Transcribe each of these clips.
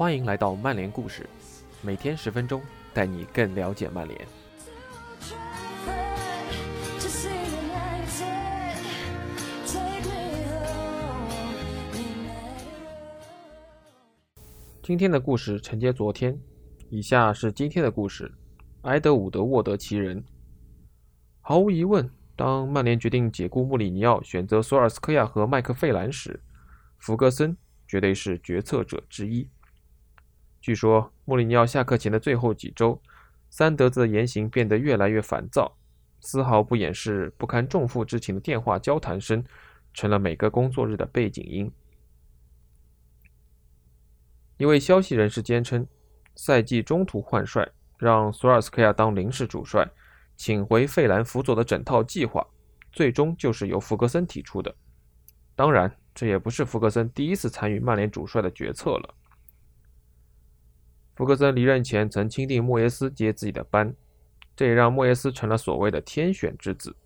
欢迎来到曼联故事，每天十分钟，带你更了解曼联。今天的故事承接昨天，以下是今天的故事：埃德伍德沃德奇人。毫无疑问，当曼联决定解雇穆里尼奥，选择索尔斯克亚和麦克费兰时，弗格森绝对是决策者之一。据说，穆里尼奥下课前的最后几周，三德子的言行变得越来越烦躁，丝毫不掩饰不堪重负之情的电话交谈声，成了每个工作日的背景音。一位消息人士坚称，赛季中途换帅，让索尔斯克亚当临时主帅，请回费兰辅佐的整套计划，最终就是由福格森提出的。当然，这也不是福格森第一次参与曼联主帅的决策了。福格森离任前曾钦定莫耶斯接自己的班，这也让莫耶斯成了所谓的天选之子。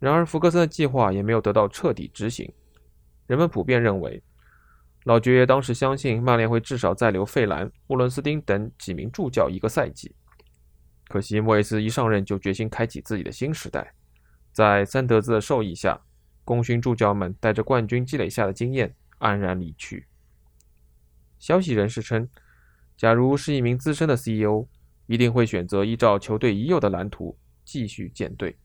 然而，福格森的计划也没有得到彻底执行。人们普遍认为。老爵爷当时相信曼联会至少再留费兰、沃伦斯丁等几名助教一个赛季。可惜莫耶斯一上任就决心开启自己的新时代，在三德子的授意下，功勋助教们带着冠军积累下的经验安然离去。消息人士称，假如是一名资深的 CEO，一定会选择依照球队已有的蓝图继续建队。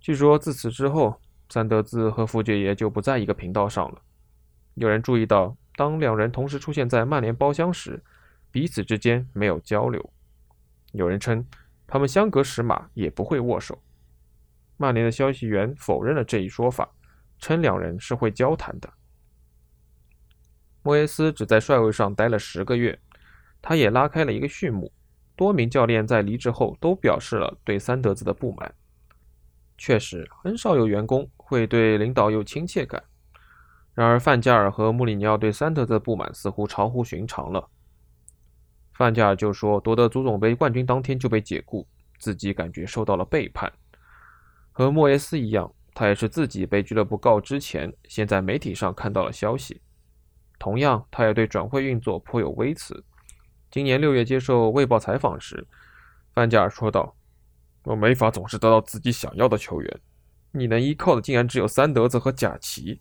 据说自此之后，三德子和福爵爷就不在一个频道上了。有人注意到，当两人同时出现在曼联包厢时，彼此之间没有交流。有人称，他们相隔十码也不会握手。曼联的消息源否认了这一说法，称两人是会交谈的。莫耶斯只在帅位上待了十个月，他也拉开了一个序幕。多名教练在离职后都表示了对三德子的不满。确实，很少有员工会对领导有亲切感。然而，范加尔和穆里尼奥对三德子的不满似乎超乎寻常了。范加尔就说，夺得足总杯冠军当天就被解雇，自己感觉受到了背叛。和莫耶斯一样，他也是自己被俱乐部告知前，先在媒体上看到了消息。同样，他也对转会运作颇有微词。今年六月接受《卫报》采访时，范加尔说道：“我没法总是得到自己想要的球员，你能依靠的竟然只有三德子和贾奇。”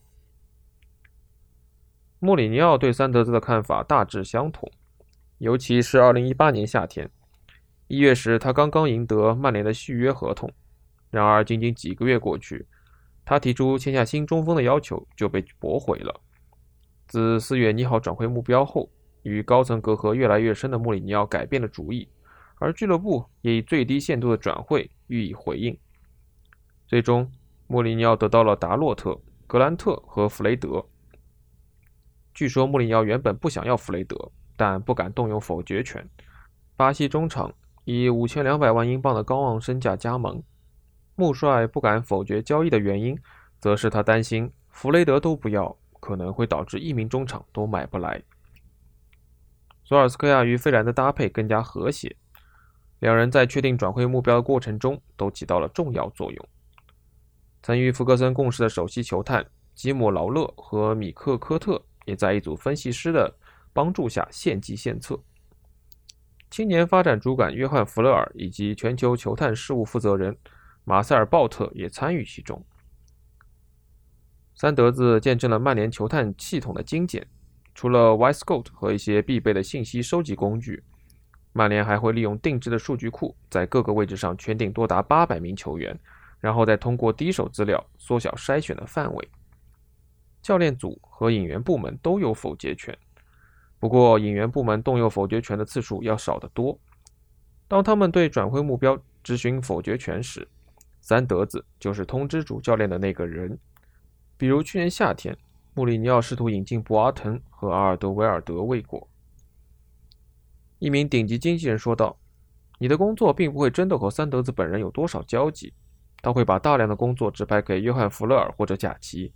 穆里尼奥对三德子的看法大致相同，尤其是2018年夏天一月时，他刚刚赢得曼联的续约合同。然而，仅仅几个月过去，他提出签下新中锋的要求就被驳回了。自四月拟好转会目标后，与高层隔阂越来越深的穆里尼奥改变了主意，而俱乐部也以最低限度的转会予以回应。最终，穆里尼奥得到了达洛特、格兰特和弗雷德。据说穆里尼奥原本不想要弗雷德，但不敢动用否决权。巴西中场以五千两百万英镑的高昂身价加盟。穆帅不敢否决交易的原因，则是他担心弗雷德都不要，可能会导致一名中场都买不来。索尔斯克亚与费兰的搭配更加和谐，两人在确定转会目标的过程中都起到了重要作用。曾与福格森共事的首席球探吉姆劳勒和米克科特。也在一组分析师的帮助下献计献策。青年发展主管约翰·弗勒尔以及全球球探事务负责人马塞尔·鲍特也参与其中。三德子见证了曼联球探系统的精简。除了 Yscout 和一些必备的信息收集工具，曼联还会利用定制的数据库，在各个位置上圈定多达八百名球员，然后再通过第一手资料缩小筛选的范围。教练组和引援部门都有否决权，不过引援部门动用否决权的次数要少得多。当他们对转会目标执行否决权时，三德子就是通知主教练的那个人。比如去年夏天，穆里尼奥试图引进博阿滕和阿尔德维尔德未果。一名顶级经纪人说道：“你的工作并不会真的和三德子本人有多少交集，他会把大量的工作指派给约翰·弗勒尔或者贾奇。”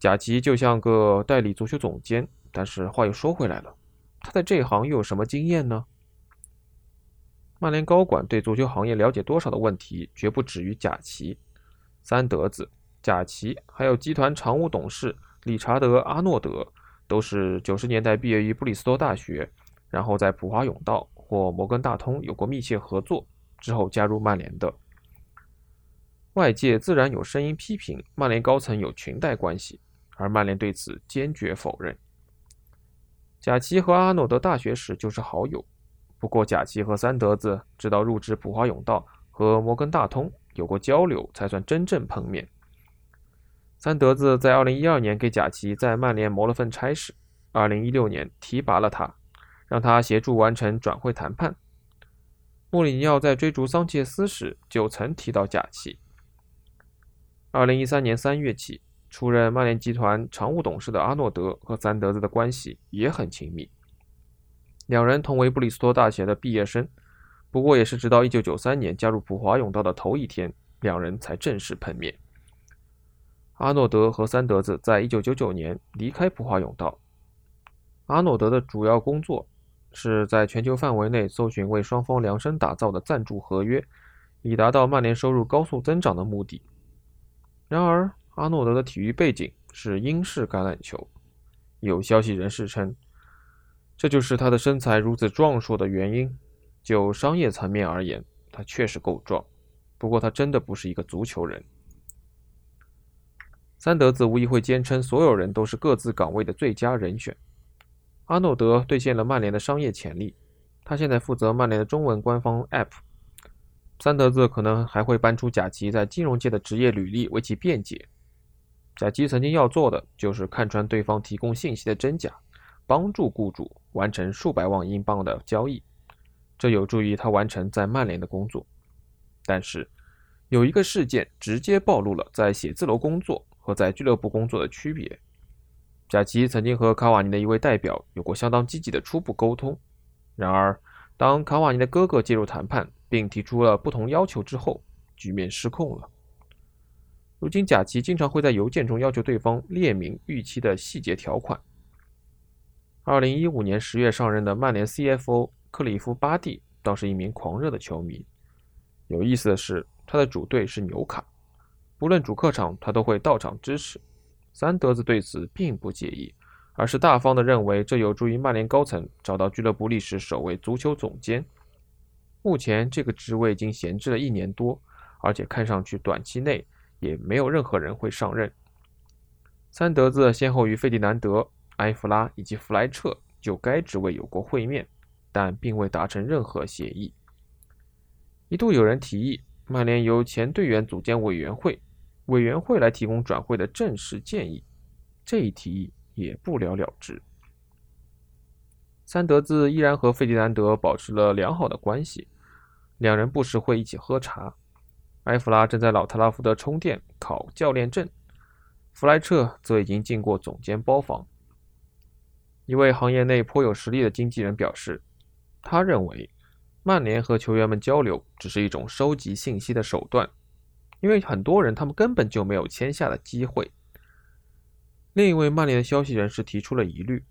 贾奇就像个代理足球总监，但是话又说回来了，他在这一行又有什么经验呢？曼联高管对足球行业了解多少的问题，绝不止于贾奇、三德子、贾奇，还有集团常务董事理查德·阿诺德，都是九十年代毕业于布里斯托大学，然后在普华永道或摩根大通有过密切合作，之后加入曼联的。外界自然有声音批评曼联高层有裙带关系，而曼联对此坚决否认。贾奇和阿诺德大学时就是好友，不过贾奇和三德子直到入职普华永道和摩根大通有过交流，才算真正碰面。三德子在2012年给贾奇在曼联谋了份差事，2016年提拔了他，让他协助完成转会谈判。穆里尼奥在追逐桑切斯时就曾提到贾奇。2013年3月起，出任曼联集团常务董事的阿诺德和三德子的关系也很亲密，两人同为布里斯托大学的毕业生，不过也是直到1993年加入普华永道的头一天，两人才正式碰面。阿诺德和三德子在一九九九年离开普华永道。阿诺德的主要工作是在全球范围内搜寻为双方量身打造的赞助合约，以达到曼联收入高速增长的目的。然而，阿诺德的体育背景是英式橄榄球，有消息人士称，这就是他的身材如此壮硕的原因。就商业层面而言，他确实够壮，不过他真的不是一个足球人。三德子无疑会坚称，所有人都是各自岗位的最佳人选。阿诺德兑现了曼联的商业潜力，他现在负责曼联的中文官方 App。三德子可能还会搬出贾吉在金融界的职业履历为其辩解。贾吉曾经要做的就是看穿对方提供信息的真假，帮助雇主完成数百万英镑的交易，这有助于他完成在曼联的工作。但是，有一个事件直接暴露了在写字楼工作。和在俱乐部工作的区别。贾奇曾经和卡瓦尼的一位代表有过相当积极的初步沟通，然而当卡瓦尼的哥哥介入谈判并提出了不同要求之后，局面失控了。如今，贾奇经常会在邮件中要求对方列明预期的细节条款。二零一五年十月上任的曼联 CFO 克里夫·巴蒂倒是一名狂热的球迷。有意思的是，他的主队是纽卡。不论主客场，他都会到场支持。三德子对此并不介意，而是大方地认为这有助于曼联高层找到俱乐部历史首位足球总监。目前这个职位已经闲置了一年多，而且看上去短期内也没有任何人会上任。三德子先后与费迪南德、埃弗拉以及弗莱彻就该职位有过会面，但并未达成任何协议。一度有人提议，曼联由前队员组建委员会。委员会来提供转会的正式建议，这一提议也不了了之。三德子依然和费迪南德保持了良好的关系，两人不时会一起喝茶。埃弗拉正在老特拉福德充电考教练证，弗莱彻则已经进过总监包房。一位行业内颇有实力的经纪人表示，他认为曼联和球员们交流只是一种收集信息的手段。因为很多人他们根本就没有签下的机会。另一位曼联的消息人士提出了疑虑：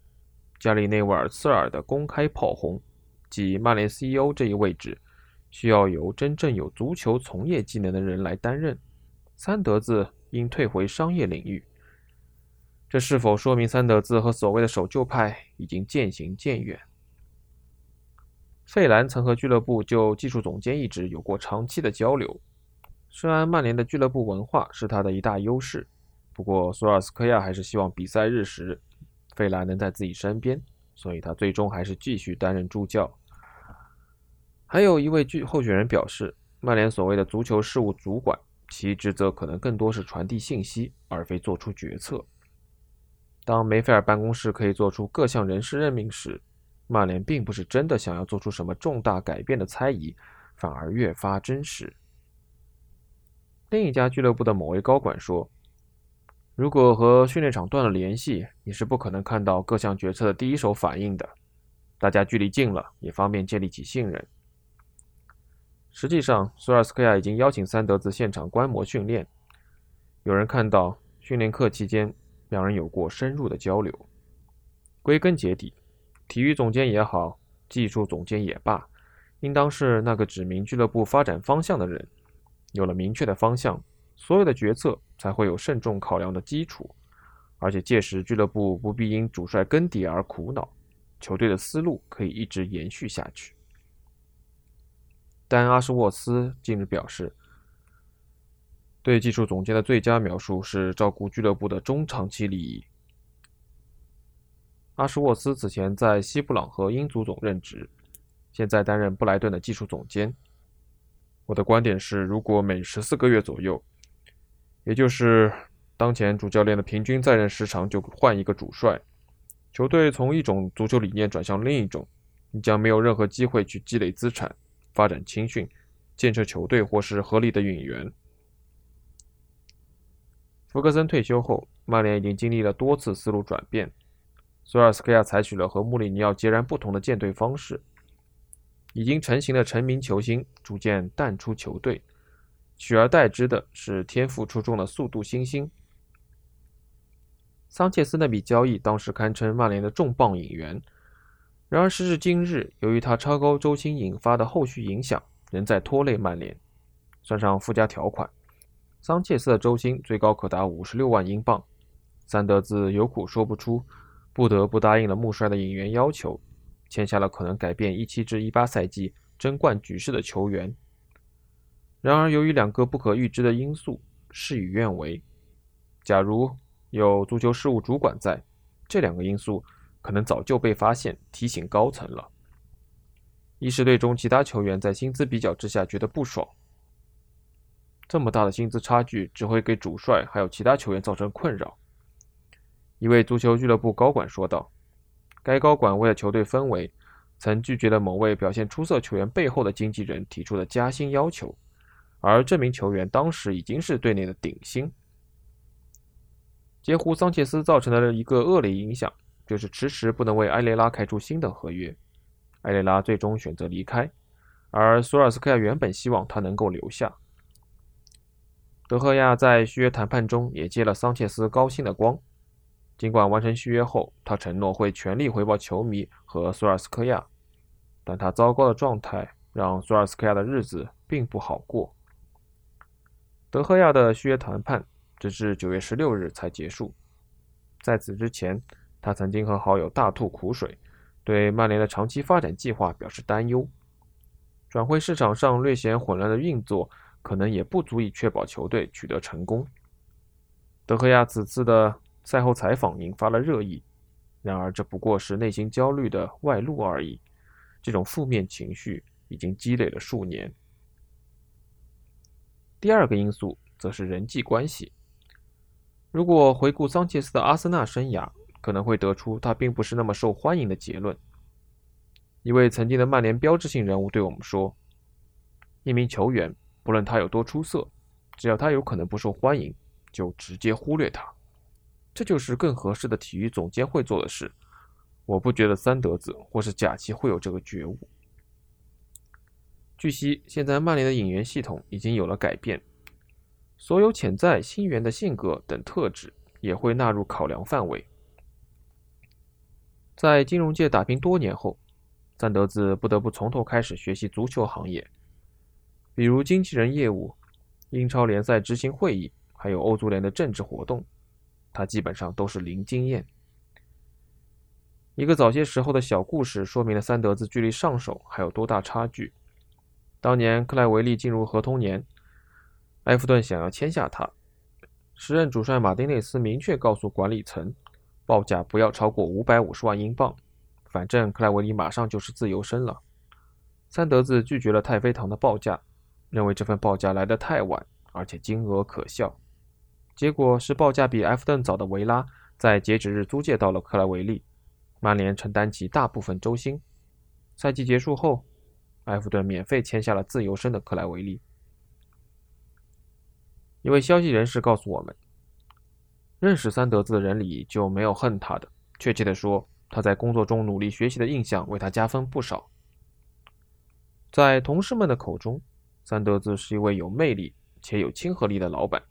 加里内维尔茨尔的公开炮轰，即曼联 CEO 这一位置需要由真正有足球从业技能的人来担任。三德子应退回商业领域。这是否说明三德子和所谓的守旧派已经渐行渐远？费兰曾和俱乐部就技术总监一职有过长期的交流。虽然曼联的俱乐部文化是他的一大优势，不过索尔斯克亚还是希望比赛日时费兰能在自己身边，所以他最终还是继续担任助教。还有一位据候选人表示，曼联所谓的足球事务主管，其职责可能更多是传递信息，而非做出决策。当梅菲尔办公室可以做出各项人事任命时，曼联并不是真的想要做出什么重大改变的猜疑，反而越发真实。另一家俱乐部的某位高管说：“如果和训练场断了联系，你是不可能看到各项决策的第一手反应的。大家距离近了，也方便建立起信任。”实际上，索尔斯克亚已经邀请三德子现场观摩训练。有人看到训练课期间，两人有过深入的交流。归根结底，体育总监也好，技术总监也罢，应当是那个指明俱乐部发展方向的人。有了明确的方向，所有的决策才会有慎重考量的基础，而且届时俱乐部不必因主帅更迭而苦恼，球队的思路可以一直延续下去。但阿什沃斯近日表示，对技术总监的最佳描述是照顾俱乐部的中长期利益。阿什沃斯此前在西布朗和英足总任职，现在担任布莱顿的技术总监。我的观点是，如果每十四个月左右，也就是当前主教练的平均在任时长就换一个主帅，球队从一种足球理念转向另一种，你将没有任何机会去积累资产。发展青训、建设球队或是合理的引援。福格森退休后，曼联已经经历了多次思路转变。索尔斯克亚采取了和穆里尼奥截然不同的建队方式，已经成型的成名球星逐渐淡出球队，取而代之的是天赋出众的速度新星。桑切斯那笔交易当时堪称曼联的重磅引援。然而时至今日，由于他超高周薪引发的后续影响，仍在拖累曼联。算上附加条款，桑切斯的周薪最高可达五十六万英镑。三德子有苦说不出，不得不答应了穆帅的引援要求，签下了可能改变一七至一八赛季争冠局势的球员。然而，由于两个不可预知的因素，事与愿违。假如有足球事务主管在，这两个因素。可能早就被发现，提醒高层了。一是队中其他球员在薪资比较之下觉得不爽，这么大的薪资差距只会给主帅还有其他球员造成困扰。一位足球俱乐部高管说道：“该高管为了球队氛围，曾拒绝了某位表现出色球员背后的经纪人提出的加薪要求，而这名球员当时已经是队内的顶薪。”截胡桑切斯造成的一个恶劣影响。就是迟迟不能为埃雷拉开出新的合约，埃雷拉最终选择离开，而索尔斯克亚原本希望他能够留下。德赫亚在续约谈判中也接了桑切斯高薪的光，尽管完成续约后，他承诺会全力回报球迷和索尔斯克亚，但他糟糕的状态让索尔斯克亚的日子并不好过。德赫亚的续约谈判直至九月十六日才结束，在此之前。他曾经和好友大吐苦水，对曼联的长期发展计划表示担忧。转会市场上略显混乱的运作，可能也不足以确保球队取得成功。德赫亚此次的赛后采访引发了热议，然而这不过是内心焦虑的外露而已。这种负面情绪已经积累了数年。第二个因素则是人际关系。如果回顾桑切斯的阿森纳生涯，可能会得出他并不是那么受欢迎的结论。一位曾经的曼联标志性人物对我们说：“一名球员，不论他有多出色，只要他有可能不受欢迎，就直接忽略他。这就是更合适的体育总监会做的事。我不觉得三德子或是贾奇会有这个觉悟。”据悉，现在曼联的引援系统已经有了改变，所有潜在新援的性格等特质也会纳入考量范围。在金融界打拼多年后，三德子不得不从头开始学习足球行业，比如经纪人业务、英超联赛执行会议，还有欧足联的政治活动，他基本上都是零经验。一个早些时候的小故事说明了三德子距离上手还有多大差距。当年克莱维利进入合同年，埃弗顿想要签下他，时任主帅马丁内斯明确告诉管理层。报价不要超过五百五十万英镑，反正克莱维利马上就是自由身了。三德子拒绝了太妃堂的报价，认为这份报价来得太晚，而且金额可笑。结果是报价比埃弗顿早的维拉在截止日租借到了克莱维利，曼联承担起大部分周薪。赛季结束后，埃弗顿免费签下了自由身的克莱维利。一位消息人士告诉我们。认识三德子的人里就没有恨他的。确切的说，他在工作中努力学习的印象为他加分不少。在同事们的口中，三德子是一位有魅力且有亲和力的老板。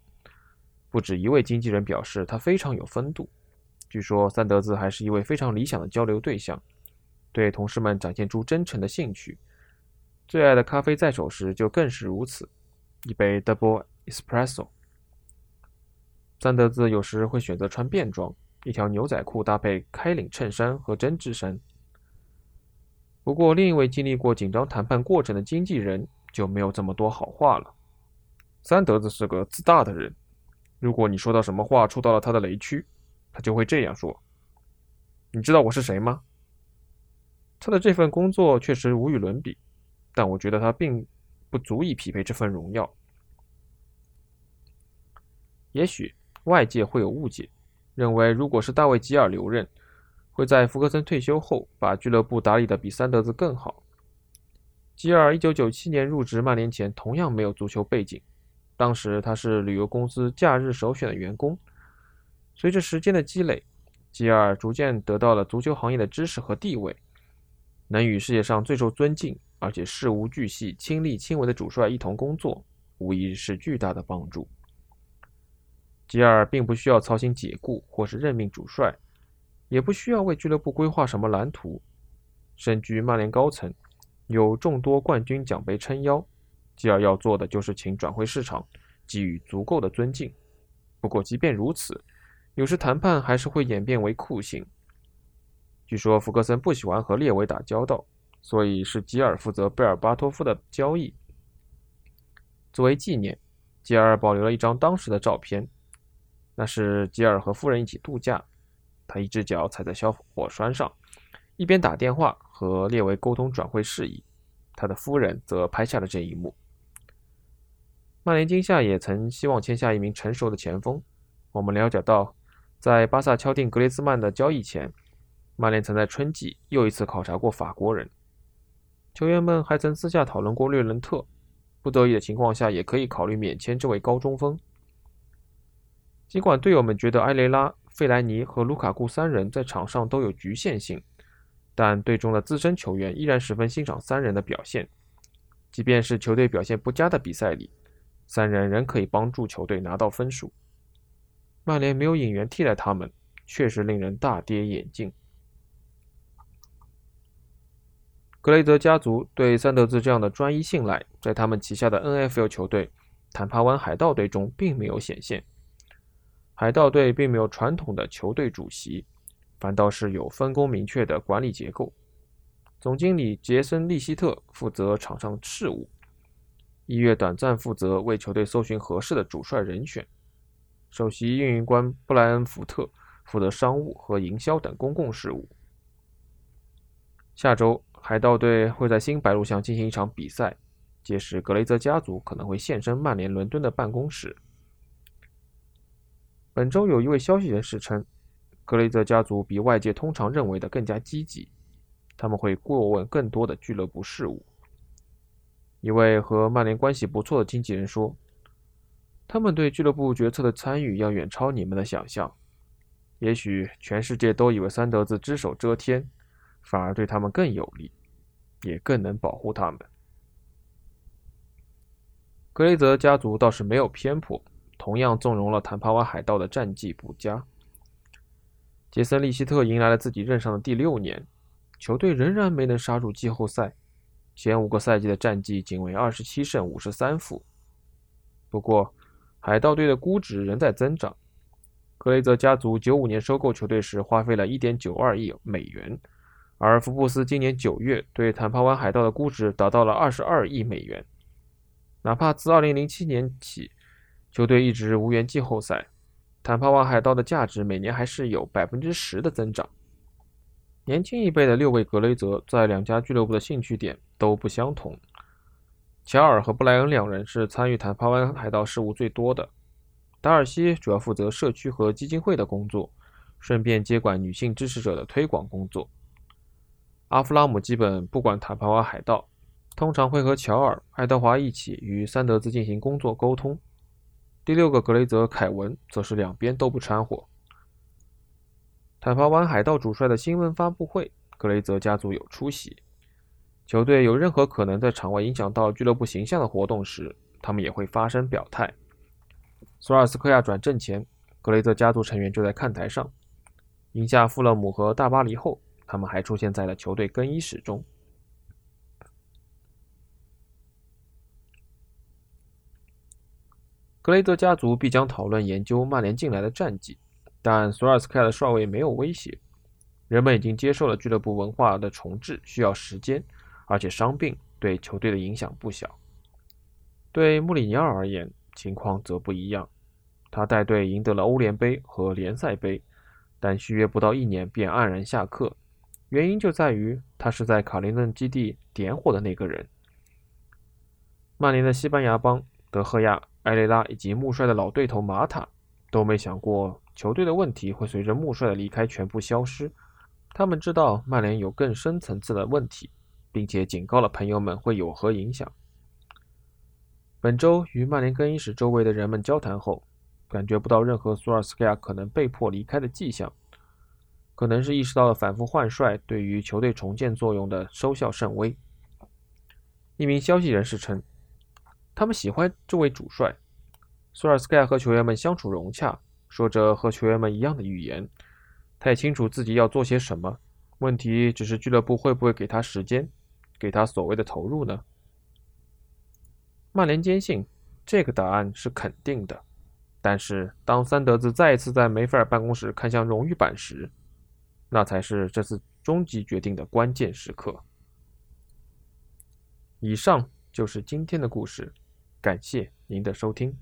不止一位经纪人表示他非常有风度。据说三德子还是一位非常理想的交流对象，对同事们展现出真诚的兴趣。最爱的咖啡在手时就更是如此，一杯 Double Espresso。三德子有时会选择穿便装，一条牛仔裤搭配开领衬衫和针织衫。不过，另一位经历过紧张谈判过程的经纪人就没有这么多好话了。三德子是个自大的人，如果你说到什么话触到了他的雷区，他就会这样说：“你知道我是谁吗？”他的这份工作确实无与伦比，但我觉得他并不足以匹配这份荣耀。也许外界会有误解，认为如果是大卫·吉尔留任。会在福格森退休后把俱乐部打理得比三德子更好。吉尔1997年入职曼联前同样没有足球背景，当时他是旅游公司假日首选的员工。随着时间的积累，吉尔逐渐得到了足球行业的知识和地位，能与世界上最受尊敬而且事无巨细、亲力亲为的主帅一同工作，无疑是巨大的帮助。吉尔并不需要操心解雇或是任命主帅。也不需要为俱乐部规划什么蓝图。身居曼联高层，有众多冠军奖杯撑腰，吉尔要做的就是请转会市场给予足够的尊敬。不过，即便如此，有时谈判还是会演变为酷刑。据说福格森不喜欢和列维打交道，所以是吉尔负责贝尔巴托夫的交易。作为纪念，吉尔保留了一张当时的照片，那是吉尔和夫人一起度假。他一只脚踩在小火栓上，一边打电话和列维沟通转会事宜。他的夫人则拍下了这一幕。曼联今夏也曾希望签下一名成熟的前锋。我们了解到，在巴萨敲定格列兹曼的交易前，曼联曾在春季又一次考察过法国人。球员们还曾私下讨论过略伦特，不得已的情况下也可以考虑免签这位高中锋。尽管队友们觉得埃雷拉。费莱尼和卢卡库三人在场上都有局限性，但队中的资深球员依然十分欣赏三人的表现。即便是球队表现不佳的比赛里，三人仍可以帮助球队拿到分数。曼联没有引援替代他们，确实令人大跌眼镜。格雷泽家族对三德兹这样的专一信赖，在他们旗下的 NFL 球队坦帕湾海盗队中并没有显现。海盗队并没有传统的球队主席，反倒是有分工明确的管理结构。总经理杰森·利希特负责场上事务，一月短暂负责为球队搜寻合适的主帅人选。首席运营官布莱恩·福特负责商务和营销等公共事务。下周，海盗队会在新白鹿巷进行一场比赛，届时格雷泽家族可能会现身曼联伦敦的办公室。本周有一位消息人士称，格雷泽家族比外界通常认为的更加积极，他们会过问更多的俱乐部事务。一位和曼联关系不错的经纪人说：“他们对俱乐部决策的参与要远超你们的想象。也许全世界都以为三德子只手遮天，反而对他们更有利，也更能保护他们。”格雷泽家族倒是没有偏颇。同样纵容了坦帕湾海盗的战绩不佳。杰森·利希特迎来了自己任上的第六年，球队仍然没能杀入季后赛，前五个赛季的战绩仅为二十七胜五十三负。不过，海盗队的估值仍在增长。格雷泽家族九五年收购球队时花费了一点九二亿美元，而福布斯今年九月对坦帕湾海盗的估值达到了二十二亿美元。哪怕自二零零七年起，球队一直无缘季后赛，坦帕湾海盗的价值每年还是有百分之十的增长。年轻一辈的六位格雷泽在两家俱乐部的兴趣点都不相同。乔尔和布莱恩两人是参与坦帕湾海盗事务最多的，达尔西主要负责社区和基金会的工作，顺便接管女性支持者的推广工作。阿弗拉姆基本不管坦帕湾海盗，通常会和乔尔、爱德华一起与三德兹进行工作沟通。第六个格雷泽凯文则是两边都不掺和。坦帕湾海盗主帅的新闻发布会，格雷泽家族有出席。球队有任何可能在场外影响到俱乐部形象的活动时，他们也会发声表态。索尔斯克亚转正前，格雷泽家族成员就在看台上。赢下富勒姆和大巴黎后，他们还出现在了球队更衣室中。格雷泽家族必将讨论研究曼联近来的战绩，但索尔斯克亚的帅位没有威胁。人们已经接受了俱乐部文化的重置需要时间，而且伤病对球队的影响不小。对穆里尼奥而言，情况则不一样。他带队赢得了欧联杯和联赛杯，但续约不到一年便黯然下课。原因就在于他是在卡林顿基地点火的那个人。曼联的西班牙帮德赫亚、埃雷拉以及穆帅的老对头马塔都没想过球队的问题会随着穆帅的离开全部消失。他们知道曼联有更深层次的问题，并且警告了朋友们会有何影响。本周与曼联更衣室周围的人们交谈后，感觉不到任何索尔斯克亚可能被迫离开的迹象，可能是意识到了反复换帅对于球队重建作用的收效甚微。一名消息人士称，他们喜欢这位主帅，索尔斯克亚和球员们相处融洽，说着和球员们一样的语言。他也清楚自己要做些什么，问题只是俱乐部会不会给他时间，给他所谓的投入呢？曼联坚信这个答案是肯定的，但是当三德子再一次在梅菲尔办公室看向荣誉板时，那才是这次终极决定的关键时刻。以上就是今天的故事，感谢您的收听。